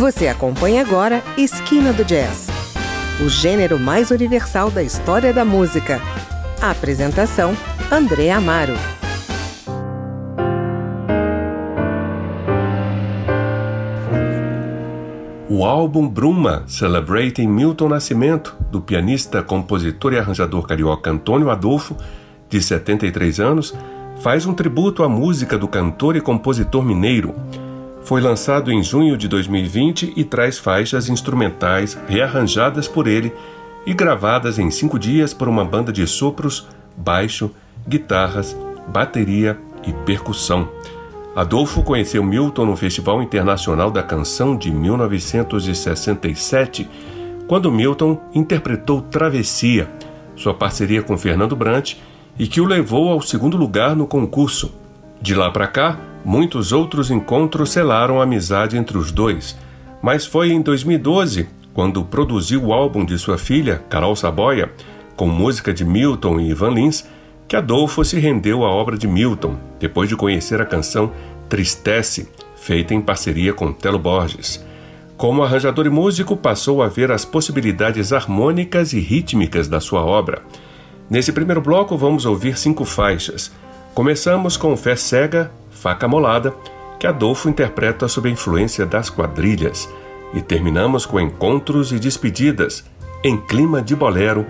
Você acompanha agora Esquina do Jazz, o gênero mais universal da história da música. A apresentação: André Amaro. O álbum Bruma, Celebrating Milton Nascimento, do pianista, compositor e arranjador carioca Antônio Adolfo, de 73 anos, faz um tributo à música do cantor e compositor mineiro. Foi lançado em junho de 2020 e traz faixas instrumentais rearranjadas por ele e gravadas em cinco dias por uma banda de sopros, baixo, guitarras, bateria e percussão. Adolfo conheceu Milton no Festival Internacional da Canção de 1967, quando Milton interpretou Travessia, sua parceria com Fernando Brant, e que o levou ao segundo lugar no concurso. De lá para cá, muitos outros encontros selaram a amizade entre os dois, mas foi em 2012, quando produziu o álbum de sua filha, Carol Saboia, com música de Milton e Ivan Lins, que Adolfo se rendeu à obra de Milton, depois de conhecer a canção Tristece, feita em parceria com Telo Borges. Como arranjador e músico, passou a ver as possibilidades harmônicas e rítmicas da sua obra. Nesse primeiro bloco, vamos ouvir cinco faixas. Começamos com Fé Cega, Faca Molada, que Adolfo interpreta sob a influência das quadrilhas. E terminamos com Encontros e Despedidas, em clima de bolero,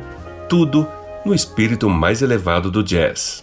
tudo no espírito mais elevado do jazz.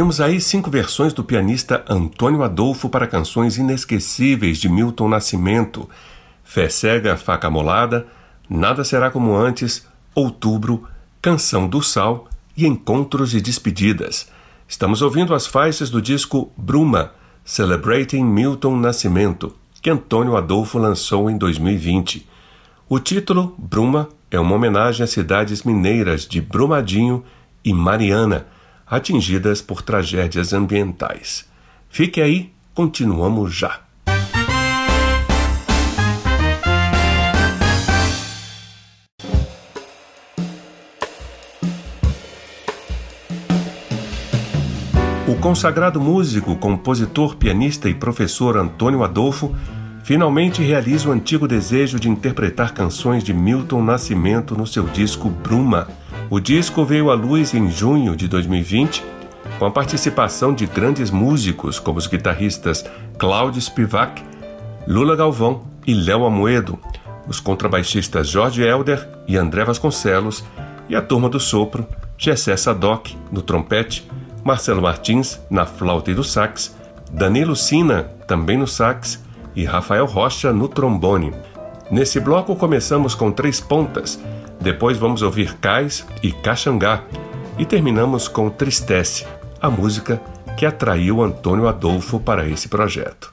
Ouvimos aí cinco versões do pianista Antônio Adolfo para canções inesquecíveis de Milton Nascimento: Fé Cega, Faca Molada, Nada Será Como Antes, Outubro, Canção do Sal e Encontros e Despedidas. Estamos ouvindo as faixas do disco Bruma, Celebrating Milton Nascimento, que Antônio Adolfo lançou em 2020. O título, Bruma, é uma homenagem às cidades mineiras de Brumadinho e Mariana, atingidas por tragédias ambientais. Fique aí, continuamos já. O consagrado músico, compositor, pianista e professor Antônio Adolfo finalmente realiza o antigo desejo de interpretar canções de Milton Nascimento no seu disco Bruma. O disco veio à luz em junho de 2020, com a participação de grandes músicos como os guitarristas Cláudio Spivak, Lula Galvão e Léo Amoedo, os contrabaixistas Jorge Elder e André Vasconcelos e a turma do sopro, Gessé Sadoc no trompete, Marcelo Martins na flauta e do sax, Danilo Sina também no sax e Rafael Rocha no trombone. Nesse bloco começamos com três pontas, depois vamos ouvir Cais e Caxangá e terminamos com Tristece, a música que atraiu Antônio Adolfo para esse projeto.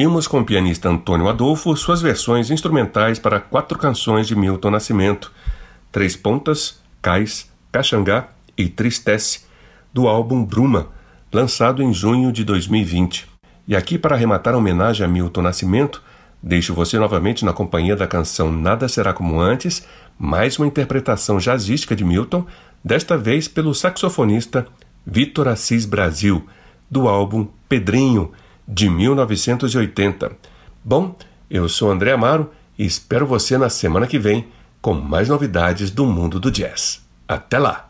Ouvimos com o pianista Antônio Adolfo suas versões instrumentais para quatro canções de Milton Nascimento: Três Pontas, Cais, Caxangá e Tristece, do álbum Bruma, lançado em junho de 2020. E aqui, para arrematar a homenagem a Milton Nascimento, deixo você novamente na companhia da canção Nada Será Como Antes, mais uma interpretação jazzística de Milton, desta vez pelo saxofonista Vitor Assis Brasil, do álbum Pedrinho, de 1980. Bom, eu sou André Amaro e espero você na semana que vem com mais novidades do mundo do jazz. Até lá!